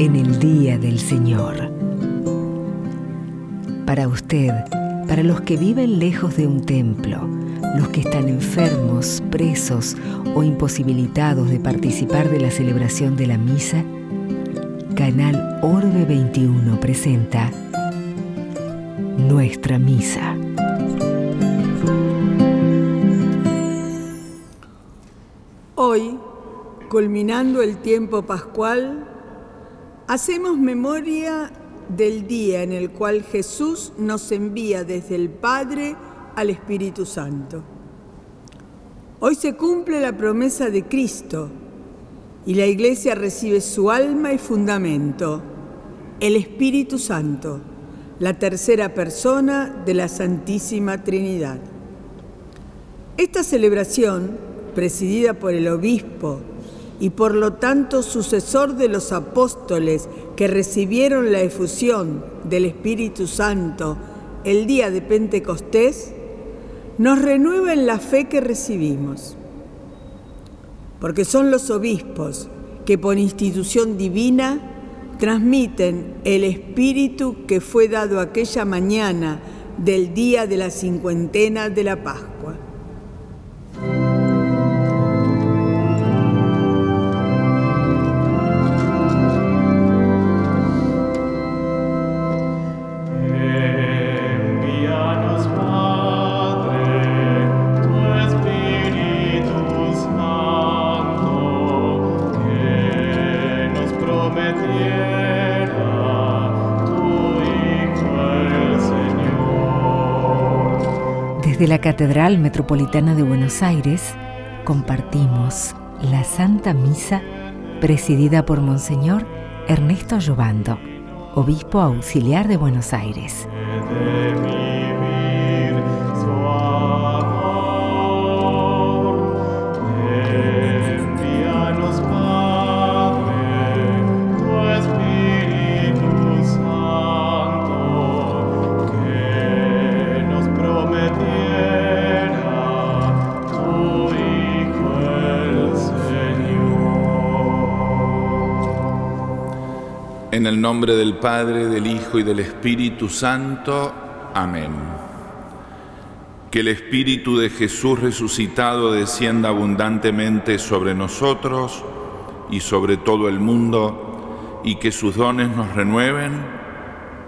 en el día del Señor. Para usted, para los que viven lejos de un templo, los que están enfermos, presos o imposibilitados de participar de la celebración de la misa, Canal Orbe 21 presenta Nuestra Misa. Hoy, culminando el tiempo pascual, hacemos memoria del día en el cual Jesús nos envía desde el Padre al Espíritu Santo. Hoy se cumple la promesa de Cristo y la Iglesia recibe su alma y fundamento, el Espíritu Santo, la tercera persona de la Santísima Trinidad. Esta celebración presidida por el obispo y por lo tanto sucesor de los apóstoles que recibieron la efusión del Espíritu Santo el día de Pentecostés, nos renueva en la fe que recibimos. Porque son los obispos que por institución divina transmiten el Espíritu que fue dado aquella mañana del día de la cincuentena de la Pascua. Catedral Metropolitana de Buenos Aires compartimos la Santa Misa presidida por Monseñor Ernesto Llobando, Obispo Auxiliar de Buenos Aires. El nombre del Padre, del Hijo y del Espíritu Santo. Amén. Que el Espíritu de Jesús resucitado descienda abundantemente sobre nosotros y sobre todo el mundo, y que sus dones nos renueven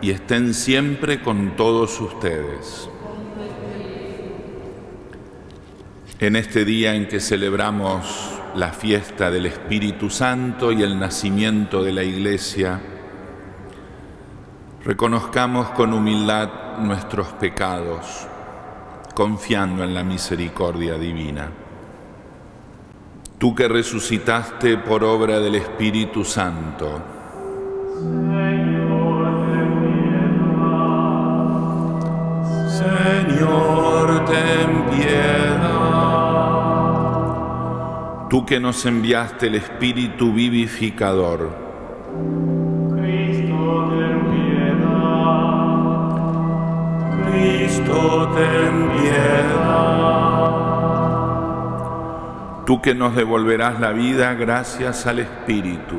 y estén siempre con todos ustedes. En este día en que celebramos la fiesta del Espíritu Santo y el nacimiento de la Iglesia, Reconozcamos con humildad nuestros pecados, confiando en la misericordia divina. Tú que resucitaste por obra del Espíritu Santo, Señor, ten piedad. Tú que nos enviaste el Espíritu vivificador, Tú que nos devolverás la vida gracias al Espíritu.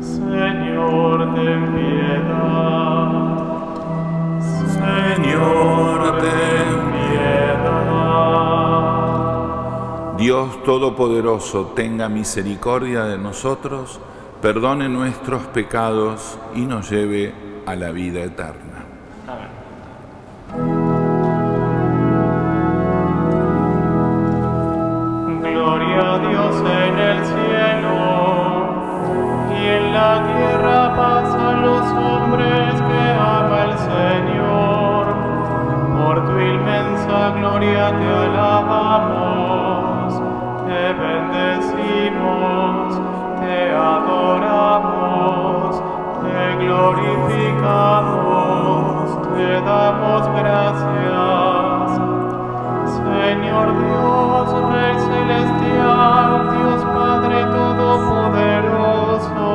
Señor, ten piedad. Señor, ten piedad. Dios Todopoderoso, tenga misericordia de nosotros, perdone nuestros pecados y nos lleve a la vida eterna. te alabamos, te bendecimos, te adoramos, te glorificamos, te damos gracias. Señor Dios, Rey Celestial, Dios Padre Todopoderoso,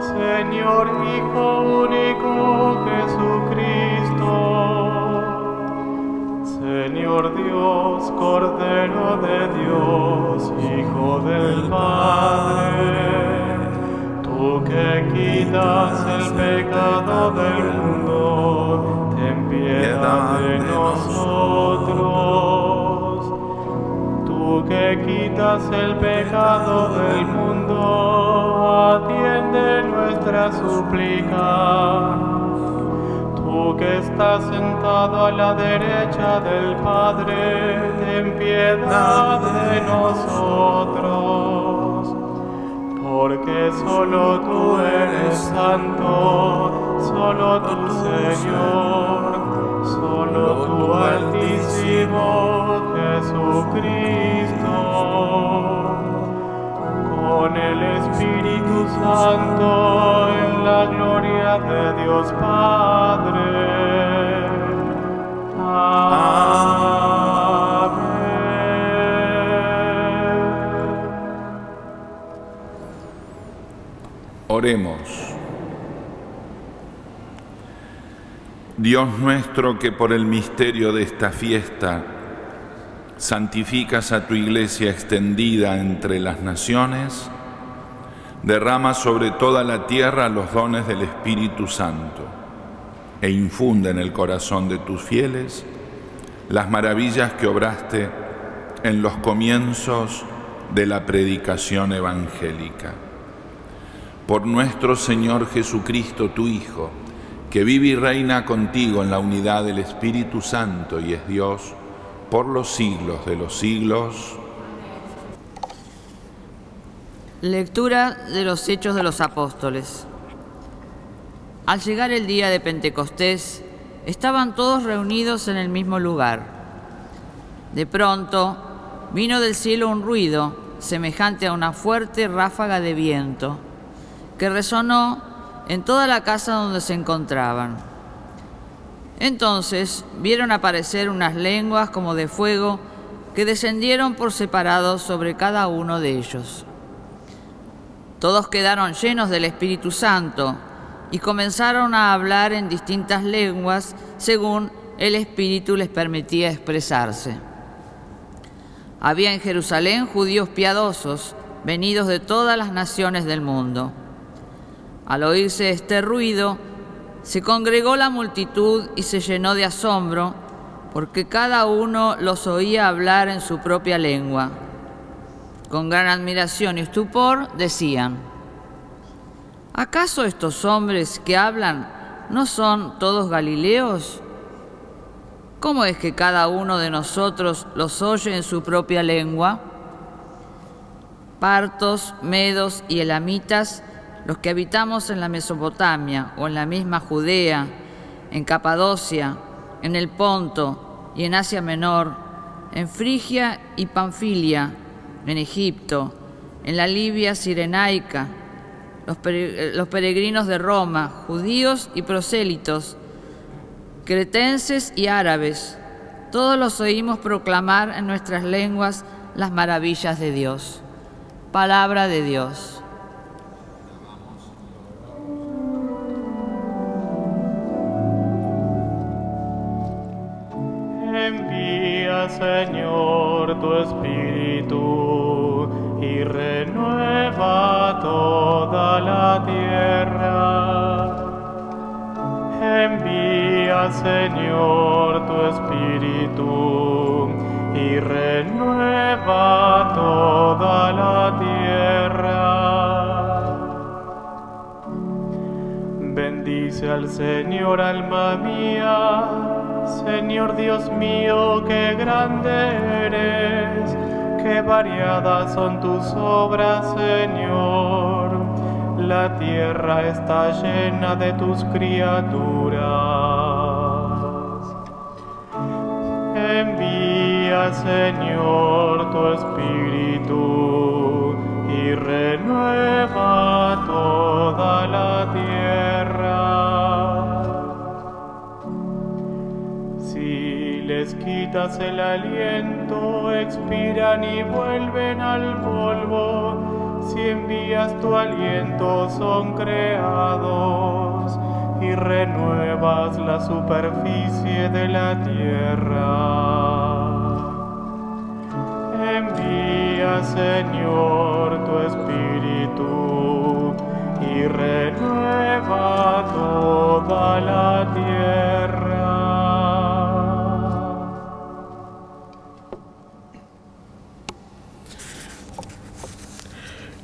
Señor Hijo Único, Dios, Cordero de Dios, Hijo del Padre, tú que quitas el pecado del mundo, ten piedad de nosotros. Tú que quitas el pecado del mundo, atiende nuestra súplica estás sentado a la derecha del Padre, ten piedad de nosotros. Porque solo tú eres santo, solo tu Señor, solo tu Altísimo Jesucristo. Con el Espíritu Santo en la gloria de Dios Padre. Oremos. Dios nuestro que por el misterio de esta fiesta santificas a tu iglesia extendida entre las naciones, derrama sobre toda la tierra los dones del Espíritu Santo e infunde en el corazón de tus fieles las maravillas que obraste en los comienzos de la predicación evangélica. Por nuestro Señor Jesucristo, tu Hijo, que vive y reina contigo en la unidad del Espíritu Santo y es Dios por los siglos de los siglos. Lectura de los Hechos de los Apóstoles. Al llegar el día de Pentecostés, estaban todos reunidos en el mismo lugar. De pronto, vino del cielo un ruido semejante a una fuerte ráfaga de viento, que resonó en toda la casa donde se encontraban. Entonces vieron aparecer unas lenguas como de fuego que descendieron por separado sobre cada uno de ellos. Todos quedaron llenos del Espíritu Santo y comenzaron a hablar en distintas lenguas según el Espíritu les permitía expresarse. Había en Jerusalén judíos piadosos, venidos de todas las naciones del mundo. Al oírse este ruido, se congregó la multitud y se llenó de asombro, porque cada uno los oía hablar en su propia lengua. Con gran admiración y estupor decían, ¿acaso estos hombres que hablan no son todos galileos? ¿Cómo es que cada uno de nosotros los oye en su propia lengua? Partos, medos y elamitas, los que habitamos en la Mesopotamia o en la misma Judea, en Capadocia, en el Ponto y en Asia Menor, en Frigia y Panfilia, en Egipto, en la Libia sirenaica, los peregrinos de Roma, judíos y prosélitos, cretenses y árabes, todos los oímos proclamar en nuestras lenguas las maravillas de Dios. Palabra de Dios. Envía, Señor, tu Espíritu renueva toda la tierra. Envía, Señor, tu Espíritu y renueva toda la tierra. Bendice al Señor, alma mía. Señor Dios mío, qué grande eres, qué variadas son tus obras, Señor. La tierra está llena de tus criaturas. Envía, Señor, tu Espíritu y renueva toda la tierra. Si les quitas el aliento, expiran y vuelven al polvo. Si envías tu aliento, son creados y renuevas la superficie de la tierra. Envía, Señor, tu Espíritu y renueva toda la tierra.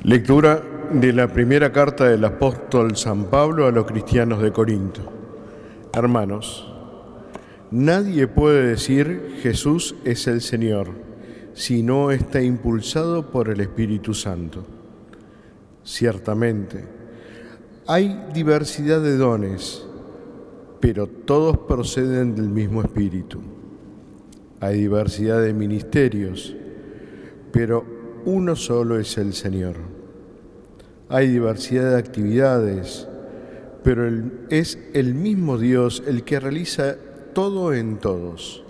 Lectura de la primera carta del apóstol San Pablo a los cristianos de Corinto. Hermanos, nadie puede decir Jesús es el Señor si no está impulsado por el Espíritu Santo. Ciertamente, hay diversidad de dones, pero todos proceden del mismo Espíritu. Hay diversidad de ministerios, pero uno solo es el Señor hay diversidad de actividades, pero es el mismo Dios el que realiza todo en todos.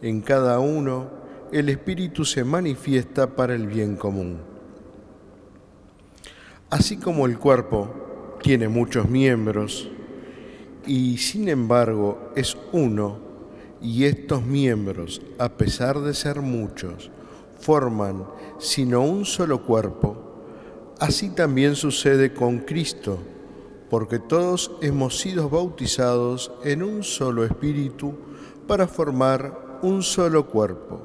En cada uno el Espíritu se manifiesta para el bien común. Así como el cuerpo tiene muchos miembros y sin embargo es uno, y estos miembros, a pesar de ser muchos, forman sino un solo cuerpo, Así también sucede con Cristo, porque todos hemos sido bautizados en un solo espíritu para formar un solo cuerpo,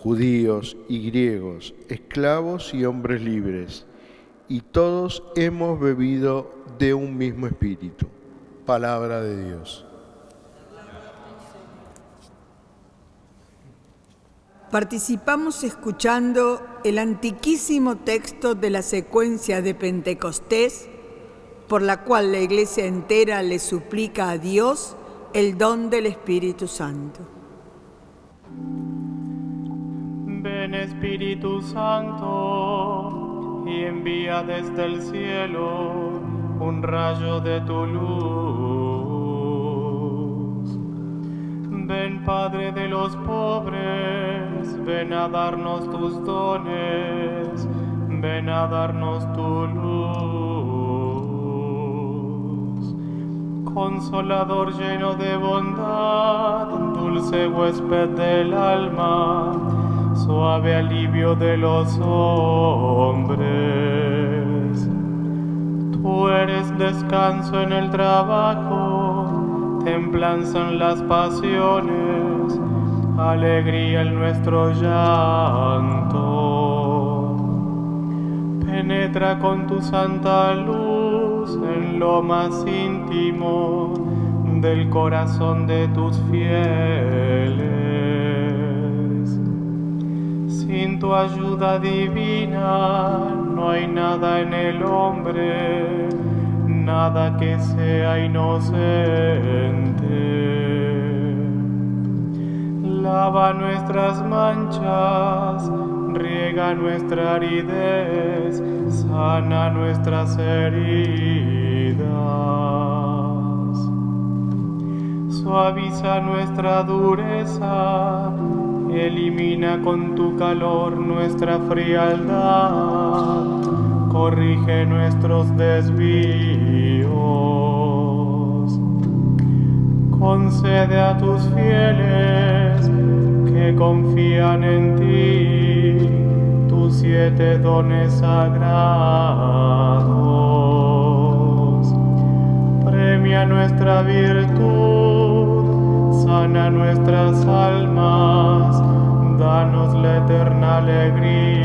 judíos y griegos, esclavos y hombres libres, y todos hemos bebido de un mismo espíritu. Palabra de Dios. Participamos escuchando el antiquísimo texto de la secuencia de Pentecostés, por la cual la iglesia entera le suplica a Dios el don del Espíritu Santo. Ven Espíritu Santo y envía desde el cielo un rayo de tu luz Ven Padre de los pobres, ven a darnos tus dones, ven a darnos tu luz. Consolador lleno de bondad, dulce huésped del alma, suave alivio de los hombres. Tú eres descanso en el trabajo templanza en las pasiones, alegría en nuestro llanto. Penetra con tu santa luz en lo más íntimo del corazón de tus fieles. Sin tu ayuda divina no hay nada en el hombre nada que sea inocente. Lava nuestras manchas, riega nuestra aridez, sana nuestras heridas. Suaviza nuestra dureza, elimina con tu calor nuestra frialdad corrige nuestros desvíos. Concede a tus fieles que confían en ti tus siete dones sagrados. Premia nuestra virtud, sana nuestras almas, danos la eterna alegría.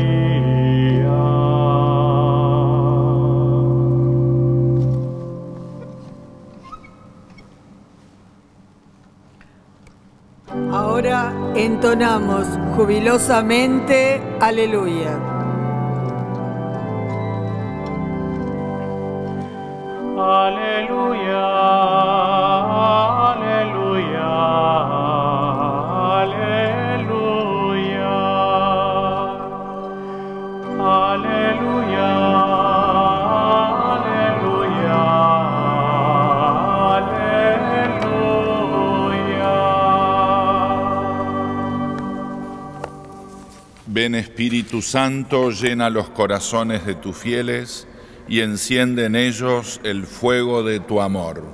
Entonamos jubilosamente, aleluya. Ven Espíritu Santo, llena los corazones de tus fieles y enciende en ellos el fuego de tu amor.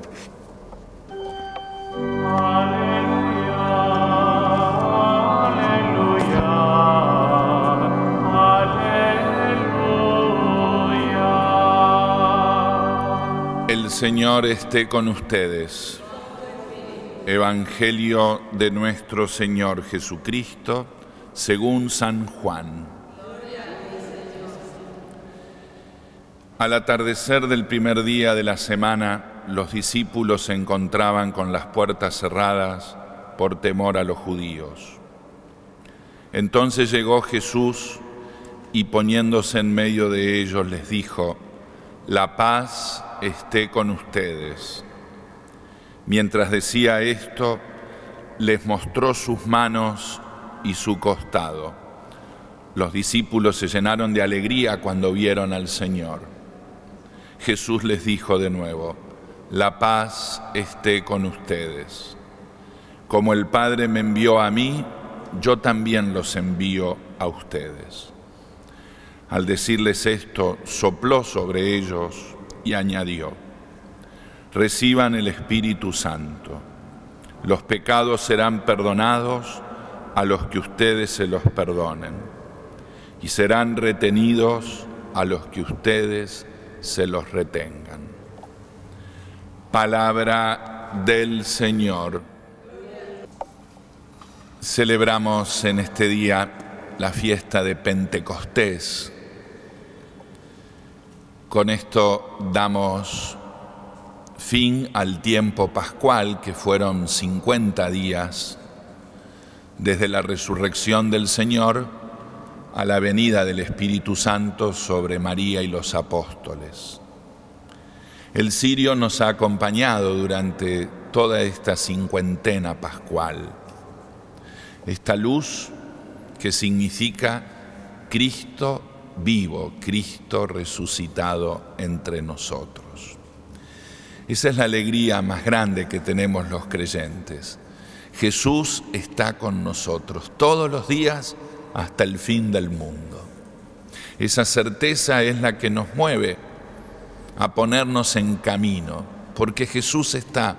Aleluya, aleluya, aleluya. El Señor esté con ustedes. Evangelio de nuestro Señor Jesucristo según San Juan. Al atardecer del primer día de la semana, los discípulos se encontraban con las puertas cerradas por temor a los judíos. Entonces llegó Jesús y poniéndose en medio de ellos les dijo, la paz esté con ustedes. Mientras decía esto, les mostró sus manos y su costado. Los discípulos se llenaron de alegría cuando vieron al Señor. Jesús les dijo de nuevo, la paz esté con ustedes. Como el Padre me envió a mí, yo también los envío a ustedes. Al decirles esto, sopló sobre ellos y añadió, reciban el Espíritu Santo. Los pecados serán perdonados a los que ustedes se los perdonen y serán retenidos a los que ustedes se los retengan. Palabra del Señor. Celebramos en este día la fiesta de Pentecostés. Con esto damos fin al tiempo pascual, que fueron 50 días desde la resurrección del Señor a la venida del Espíritu Santo sobre María y los apóstoles. El sirio nos ha acompañado durante toda esta cincuentena pascual. Esta luz que significa Cristo vivo, Cristo resucitado entre nosotros. Esa es la alegría más grande que tenemos los creyentes. Jesús está con nosotros todos los días hasta el fin del mundo. Esa certeza es la que nos mueve a ponernos en camino, porque Jesús está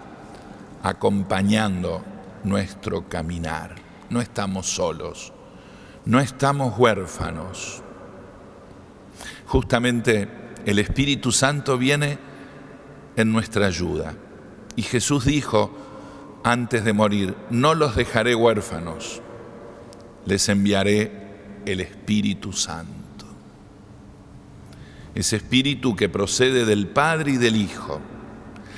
acompañando nuestro caminar. No estamos solos, no estamos huérfanos. Justamente el Espíritu Santo viene en nuestra ayuda. Y Jesús dijo antes de morir, no los dejaré huérfanos, les enviaré el Espíritu Santo. Ese Espíritu que procede del Padre y del Hijo,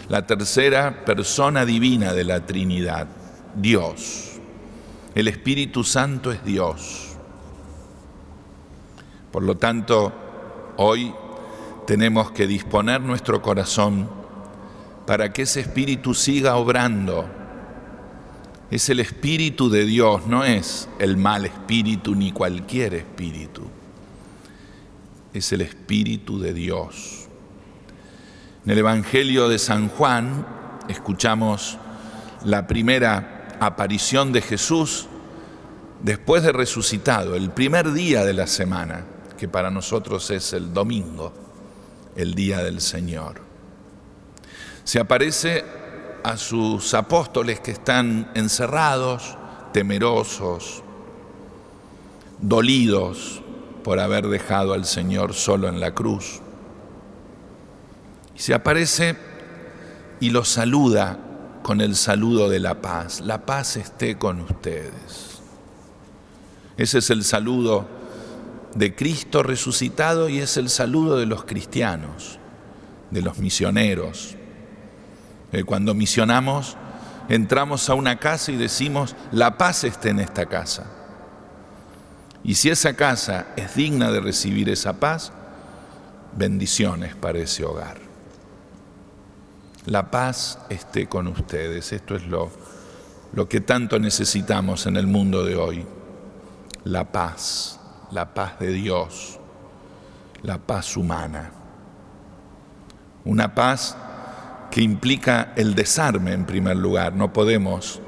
la tercera persona divina de la Trinidad, Dios. El Espíritu Santo es Dios. Por lo tanto, hoy tenemos que disponer nuestro corazón para que ese Espíritu siga obrando es el Espíritu de Dios, no es el mal espíritu ni cualquier espíritu. Es el Espíritu de Dios. En el Evangelio de San Juan escuchamos la primera aparición de Jesús después de resucitado, el primer día de la semana, que para nosotros es el domingo, el día del Señor. Se aparece a sus apóstoles que están encerrados, temerosos, dolidos por haber dejado al Señor solo en la cruz. Y se aparece y los saluda con el saludo de la paz. La paz esté con ustedes. Ese es el saludo de Cristo resucitado y es el saludo de los cristianos, de los misioneros, eh, cuando misionamos, entramos a una casa y decimos, la paz está en esta casa. Y si esa casa es digna de recibir esa paz, bendiciones para ese hogar. La paz esté con ustedes. Esto es lo, lo que tanto necesitamos en el mundo de hoy. La paz, la paz de Dios, la paz humana. Una paz que implica el desarme en primer lugar. No podemos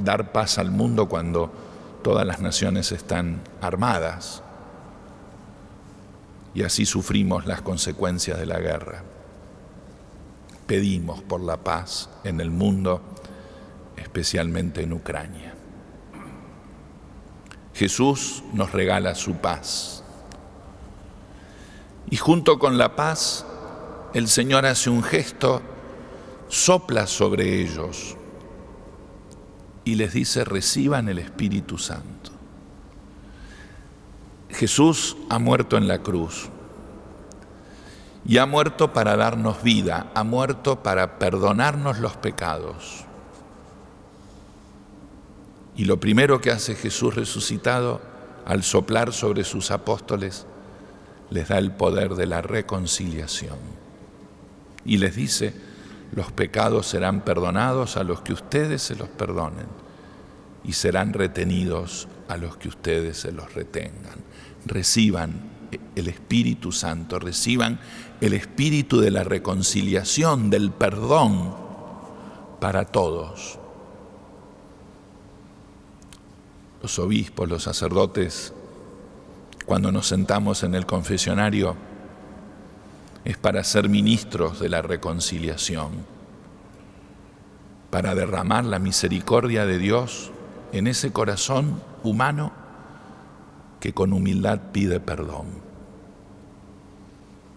dar paz al mundo cuando todas las naciones están armadas y así sufrimos las consecuencias de la guerra. Pedimos por la paz en el mundo, especialmente en Ucrania. Jesús nos regala su paz. Y junto con la paz, el Señor hace un gesto sopla sobre ellos y les dice, reciban el Espíritu Santo. Jesús ha muerto en la cruz y ha muerto para darnos vida, ha muerto para perdonarnos los pecados. Y lo primero que hace Jesús resucitado al soplar sobre sus apóstoles, les da el poder de la reconciliación. Y les dice, los pecados serán perdonados a los que ustedes se los perdonen y serán retenidos a los que ustedes se los retengan. Reciban el Espíritu Santo, reciban el espíritu de la reconciliación, del perdón para todos. Los obispos, los sacerdotes, cuando nos sentamos en el confesionario, es para ser ministros de la reconciliación, para derramar la misericordia de Dios en ese corazón humano que con humildad pide perdón.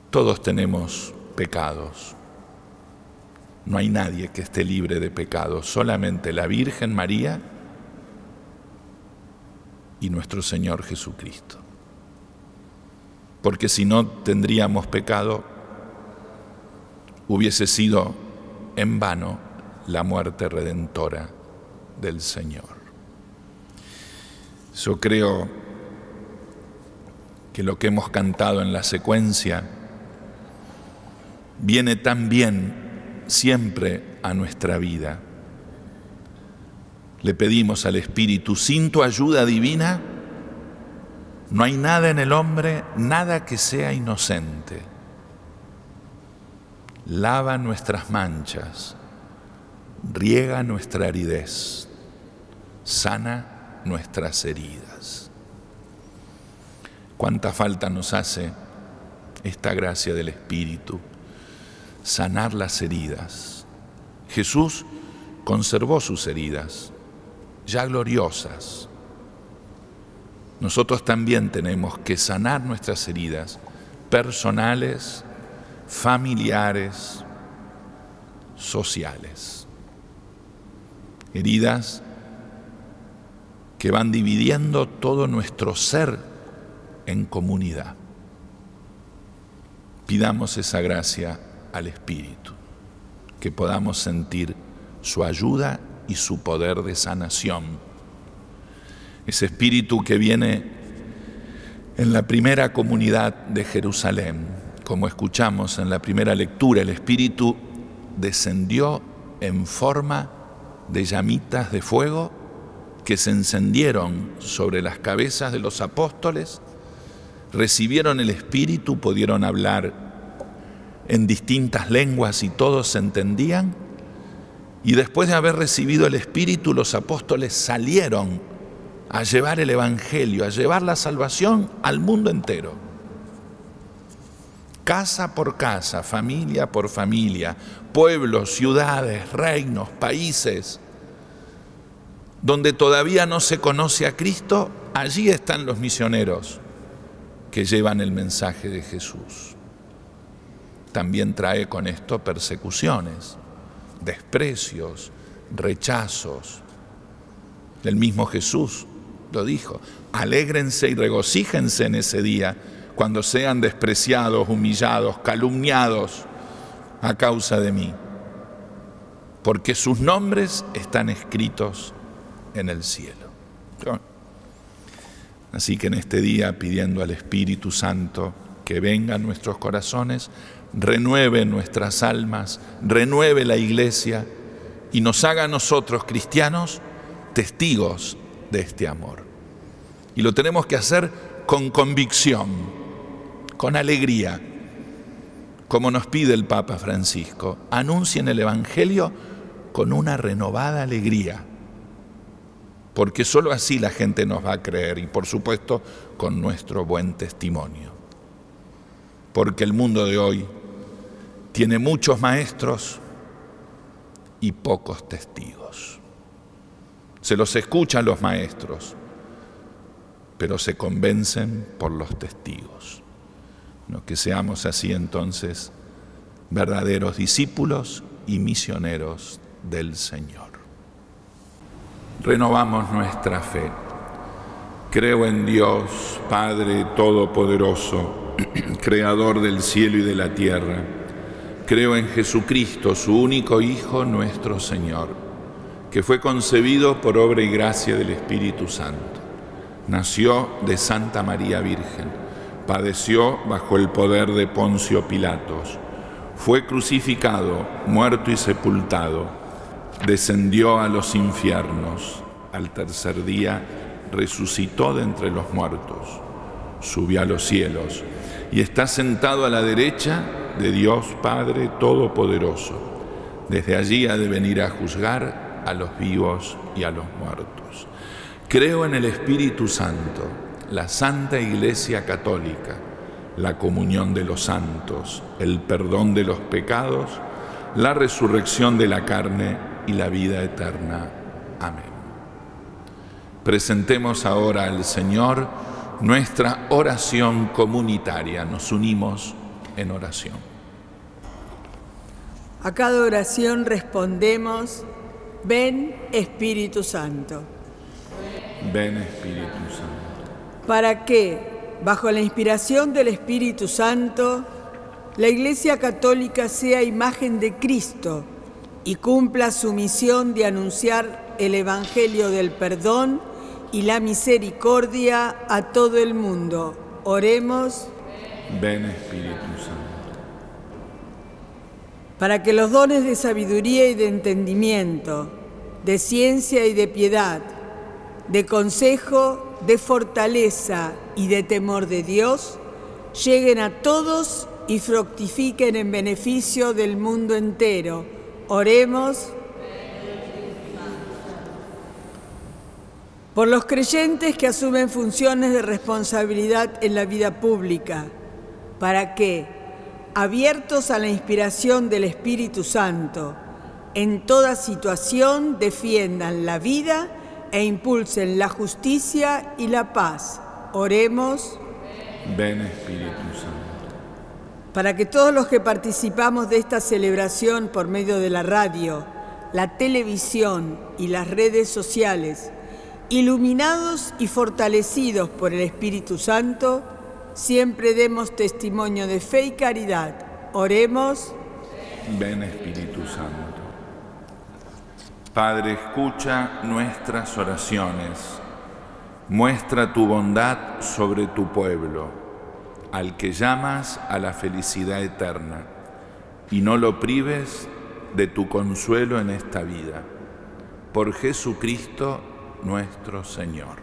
Todos tenemos pecados. No hay nadie que esté libre de pecados, solamente la Virgen María y nuestro Señor Jesucristo. Porque si no tendríamos pecado, hubiese sido en vano la muerte redentora del Señor. Yo creo que lo que hemos cantado en la secuencia viene tan bien siempre a nuestra vida. Le pedimos al Espíritu, sin tu ayuda divina, no hay nada en el hombre, nada que sea inocente. Lava nuestras manchas, riega nuestra aridez, sana nuestras heridas. Cuánta falta nos hace esta gracia del Espíritu, sanar las heridas. Jesús conservó sus heridas, ya gloriosas. Nosotros también tenemos que sanar nuestras heridas personales, familiares, sociales. Heridas que van dividiendo todo nuestro ser en comunidad. Pidamos esa gracia al Espíritu, que podamos sentir su ayuda y su poder de sanación. Ese Espíritu que viene en la primera comunidad de Jerusalén, como escuchamos en la primera lectura, el Espíritu descendió en forma de llamitas de fuego que se encendieron sobre las cabezas de los apóstoles recibieron el Espíritu, pudieron hablar en distintas lenguas y todos se entendían. Y después de haber recibido el Espíritu, los apóstoles salieron a llevar el Evangelio, a llevar la salvación al mundo entero. Casa por casa, familia por familia, pueblos, ciudades, reinos, países, donde todavía no se conoce a Cristo, allí están los misioneros que llevan el mensaje de Jesús. También trae con esto persecuciones, desprecios, rechazos. El mismo Jesús lo dijo, alégrense y regocíjense en ese día cuando sean despreciados, humillados, calumniados a causa de mí, porque sus nombres están escritos en el cielo. Así que en este día, pidiendo al Espíritu Santo que venga a nuestros corazones, renueve nuestras almas, renueve la iglesia y nos haga a nosotros, cristianos, testigos de este amor. Y lo tenemos que hacer con convicción, con alegría, como nos pide el Papa Francisco. Anuncien el Evangelio con una renovada alegría porque sólo así la gente nos va a creer y por supuesto con nuestro buen testimonio. Porque el mundo de hoy tiene muchos maestros y pocos testigos. Se los escuchan los maestros, pero se convencen por los testigos. Que seamos así entonces verdaderos discípulos y misioneros del Señor renovamos nuestra fe. Creo en Dios, Padre Todopoderoso, creador del cielo y de la tierra. Creo en Jesucristo, su único Hijo, nuestro Señor, que fue concebido por obra y gracia del Espíritu Santo. Nació de Santa María Virgen, padeció bajo el poder de Poncio Pilatos, fue crucificado, muerto y sepultado, descendió a los infiernos, al tercer día resucitó de entre los muertos, subió a los cielos y está sentado a la derecha de Dios Padre Todopoderoso. Desde allí ha de venir a juzgar a los vivos y a los muertos. Creo en el Espíritu Santo, la Santa Iglesia Católica, la comunión de los santos, el perdón de los pecados, la resurrección de la carne y la vida eterna. Amén. Presentemos ahora al Señor nuestra oración comunitaria. Nos unimos en oración. A cada oración respondemos, ven Espíritu Santo. Ven Espíritu Santo. Para que, bajo la inspiración del Espíritu Santo, la Iglesia Católica sea imagen de Cristo y cumpla su misión de anunciar el Evangelio del perdón y la misericordia a todo el mundo. Oremos. Ven Espíritu Santo. Para que los dones de sabiduría y de entendimiento, de ciencia y de piedad, de consejo, de fortaleza y de temor de Dios, lleguen a todos y fructifiquen en beneficio del mundo entero. Oremos. por los creyentes que asumen funciones de responsabilidad en la vida pública, para que, abiertos a la inspiración del Espíritu Santo, en toda situación defiendan la vida e impulsen la justicia y la paz. Oremos. Ven Espíritu Santo. Para que todos los que participamos de esta celebración por medio de la radio, la televisión y las redes sociales, iluminados y fortalecidos por el Espíritu Santo, siempre demos testimonio de fe y caridad. Oremos. Ven Espíritu Santo. Padre, escucha nuestras oraciones. Muestra tu bondad sobre tu pueblo, al que llamas a la felicidad eterna, y no lo prives de tu consuelo en esta vida. Por Jesucristo nuestro Señor.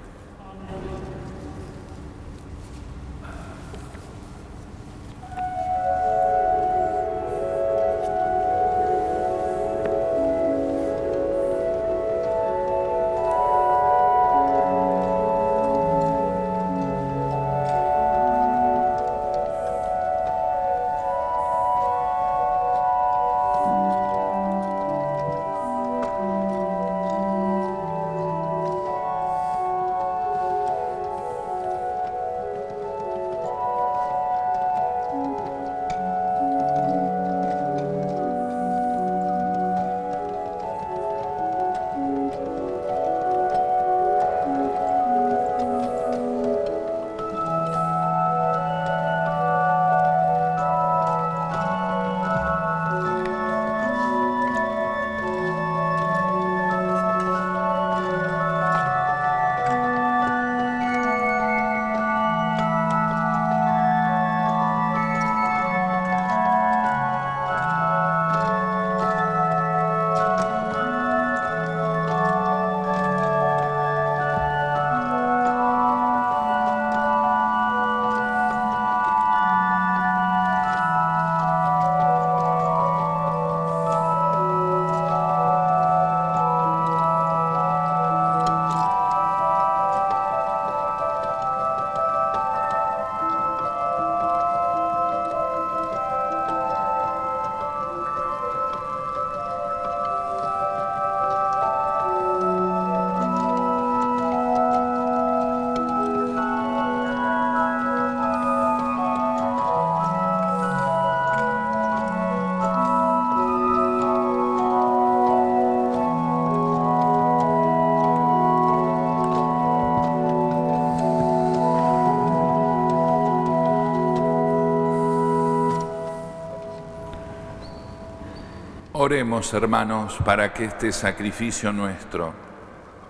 Oremos, hermanos, para que este sacrificio nuestro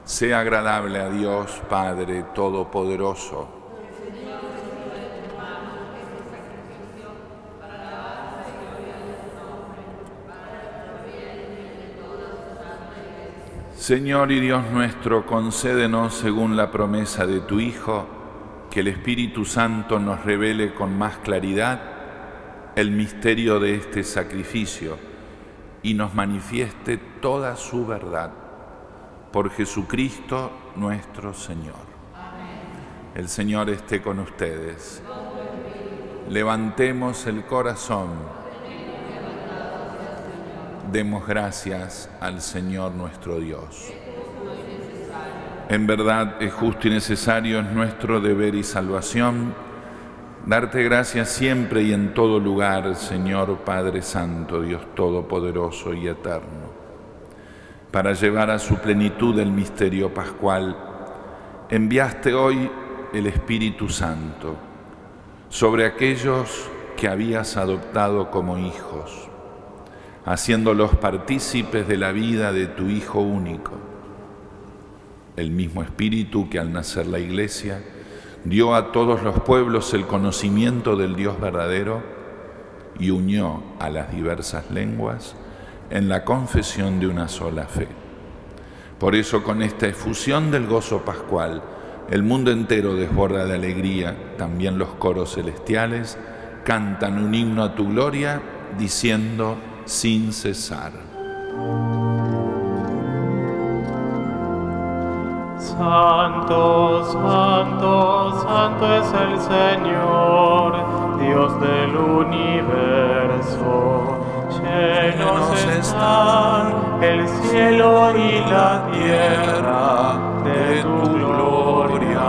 sea agradable a Dios Padre Todopoderoso. Señor y Dios nuestro, concédenos, según la promesa de tu Hijo, que el Espíritu Santo nos revele con más claridad el misterio de este sacrificio y nos manifieste toda su verdad. Por Jesucristo nuestro Señor. El Señor esté con ustedes. Levantemos el corazón. Demos gracias al Señor nuestro Dios. En verdad es justo y necesario, es nuestro deber y salvación Darte gracias siempre y en todo lugar, Señor Padre Santo, Dios Todopoderoso y Eterno, para llevar a su plenitud el misterio pascual. Enviaste hoy el Espíritu Santo sobre aquellos que habías adoptado como hijos, haciéndolos partícipes de la vida de tu Hijo único. El mismo Espíritu que al nacer la Iglesia, dio a todos los pueblos el conocimiento del Dios verdadero y unió a las diversas lenguas en la confesión de una sola fe. Por eso con esta efusión del gozo pascual, el mundo entero desborda de alegría, también los coros celestiales cantan un himno a tu gloria diciendo sin cesar. Santo, santo, santo es el Señor, Dios del universo. Llenos están el cielo y la tierra de tu gloria.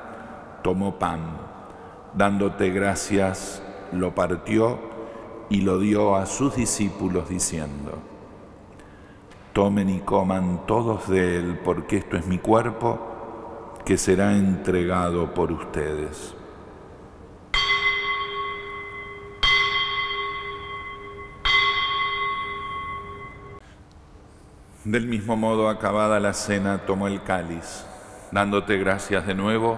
tomó pan, dándote gracias, lo partió y lo dio a sus discípulos diciendo, Tomen y coman todos de él, porque esto es mi cuerpo que será entregado por ustedes. Del mismo modo, acabada la cena, tomó el cáliz, dándote gracias de nuevo,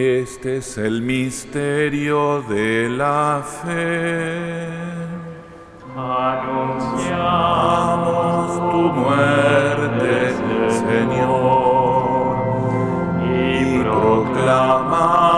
Este es el misterio de la fe. Anunciamos tu muerte, Señor, y proclamamos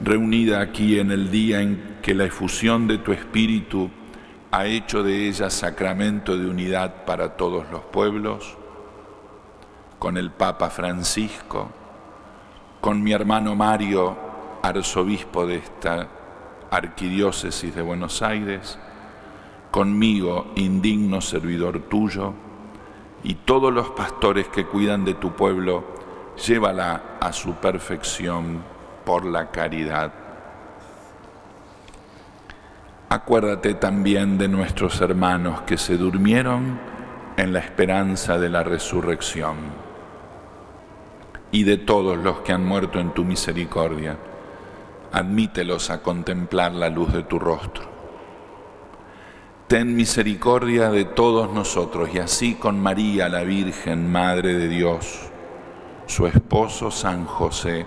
reunida aquí en el día en que la efusión de tu Espíritu ha hecho de ella sacramento de unidad para todos los pueblos, con el Papa Francisco, con mi hermano Mario, arzobispo de esta arquidiócesis de Buenos Aires, conmigo, indigno servidor tuyo, y todos los pastores que cuidan de tu pueblo, llévala a su perfección por la caridad. Acuérdate también de nuestros hermanos que se durmieron en la esperanza de la resurrección y de todos los que han muerto en tu misericordia. Admítelos a contemplar la luz de tu rostro ten misericordia de todos nosotros y así con María la Virgen, Madre de Dios, su esposo San José,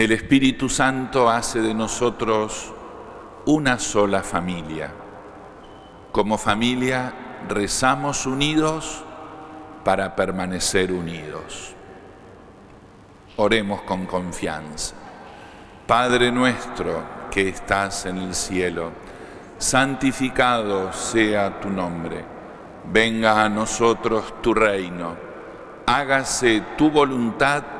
El Espíritu Santo hace de nosotros una sola familia. Como familia rezamos unidos para permanecer unidos. Oremos con confianza. Padre nuestro que estás en el cielo, santificado sea tu nombre, venga a nosotros tu reino, hágase tu voluntad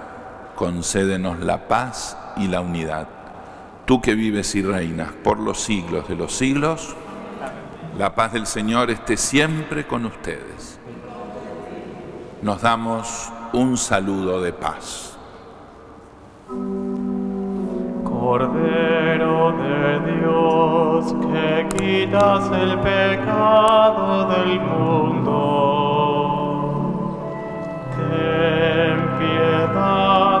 concédenos la paz y la unidad. Tú que vives y reinas por los siglos de los siglos, la paz del Señor esté siempre con ustedes. Nos damos un saludo de paz. Cordero de Dios, que quitas el pecado del mundo, ten piedad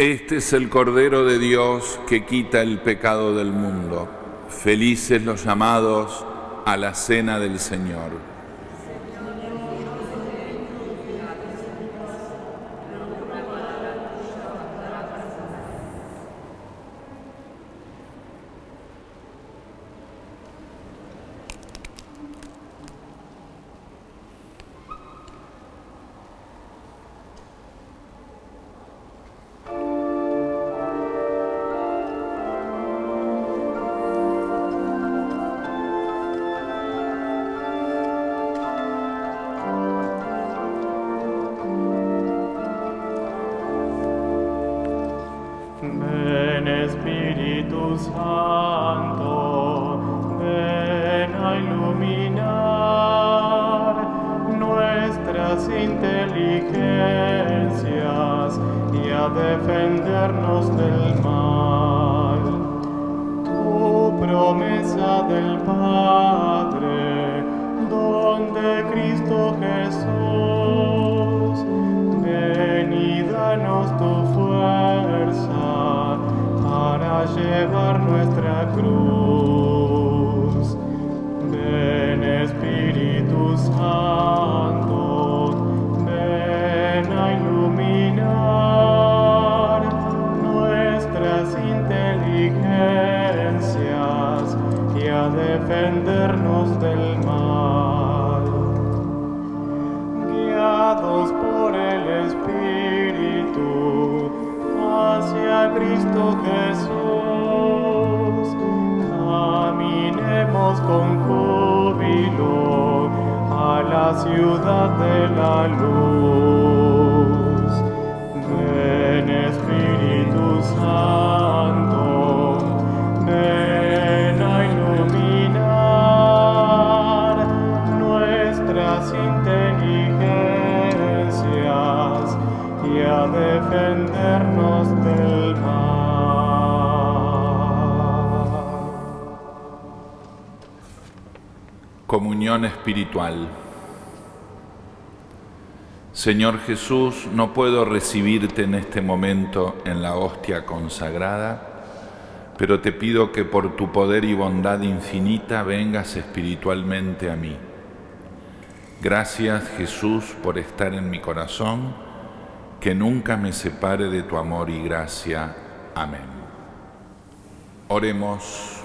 Este es el Cordero de Dios que quita el pecado del mundo. Felices los llamados a la cena del Señor. Del espiritual. Señor Jesús, no puedo recibirte en este momento en la hostia consagrada, pero te pido que por tu poder y bondad infinita vengas espiritualmente a mí. Gracias Jesús por estar en mi corazón, que nunca me separe de tu amor y gracia. Amén. Oremos.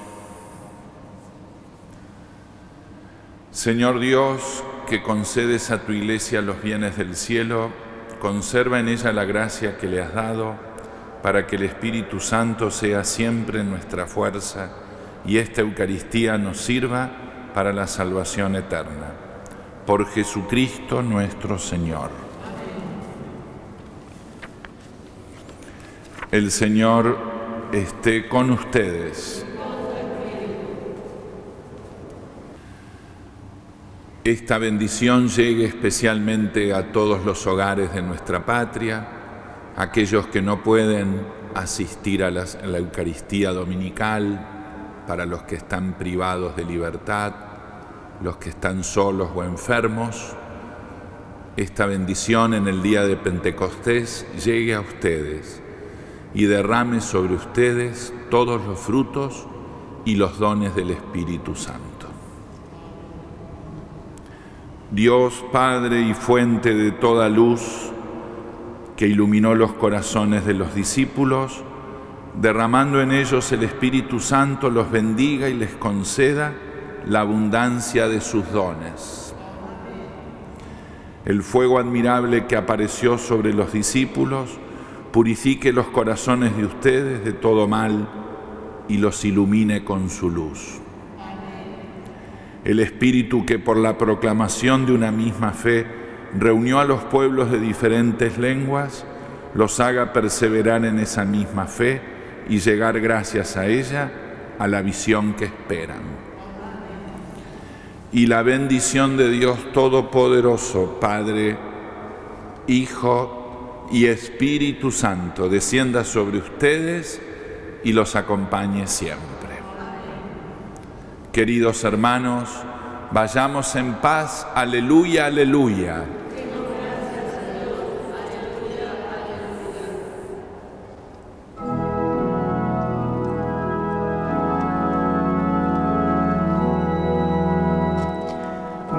Señor Dios, que concedes a tu iglesia los bienes del cielo, conserva en ella la gracia que le has dado, para que el Espíritu Santo sea siempre nuestra fuerza y esta Eucaristía nos sirva para la salvación eterna. Por Jesucristo nuestro Señor. El Señor esté con ustedes. Esta bendición llegue especialmente a todos los hogares de nuestra patria, aquellos que no pueden asistir a, a la Eucaristía dominical, para los que están privados de libertad, los que están solos o enfermos. Esta bendición en el día de Pentecostés llegue a ustedes y derrame sobre ustedes todos los frutos y los dones del Espíritu Santo. Dios Padre y fuente de toda luz, que iluminó los corazones de los discípulos, derramando en ellos el Espíritu Santo, los bendiga y les conceda la abundancia de sus dones. El fuego admirable que apareció sobre los discípulos purifique los corazones de ustedes de todo mal y los ilumine con su luz. El Espíritu que por la proclamación de una misma fe reunió a los pueblos de diferentes lenguas, los haga perseverar en esa misma fe y llegar gracias a ella a la visión que esperan. Y la bendición de Dios Todopoderoso, Padre, Hijo y Espíritu Santo, descienda sobre ustedes y los acompañe siempre. Queridos hermanos, vayamos en paz, aleluya, aleluya.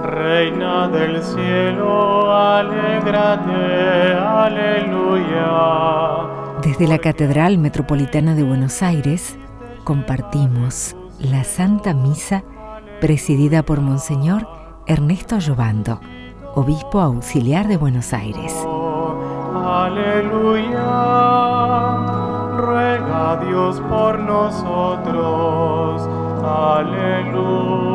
Reina del cielo, alégrate, aleluya. Desde la Catedral Metropolitana de Buenos Aires compartimos la Santa Misa presidida por Monseñor Ernesto Llobando, Obispo Auxiliar de Buenos Aires. Aleluya. Ruega Dios por nosotros. Aleluya.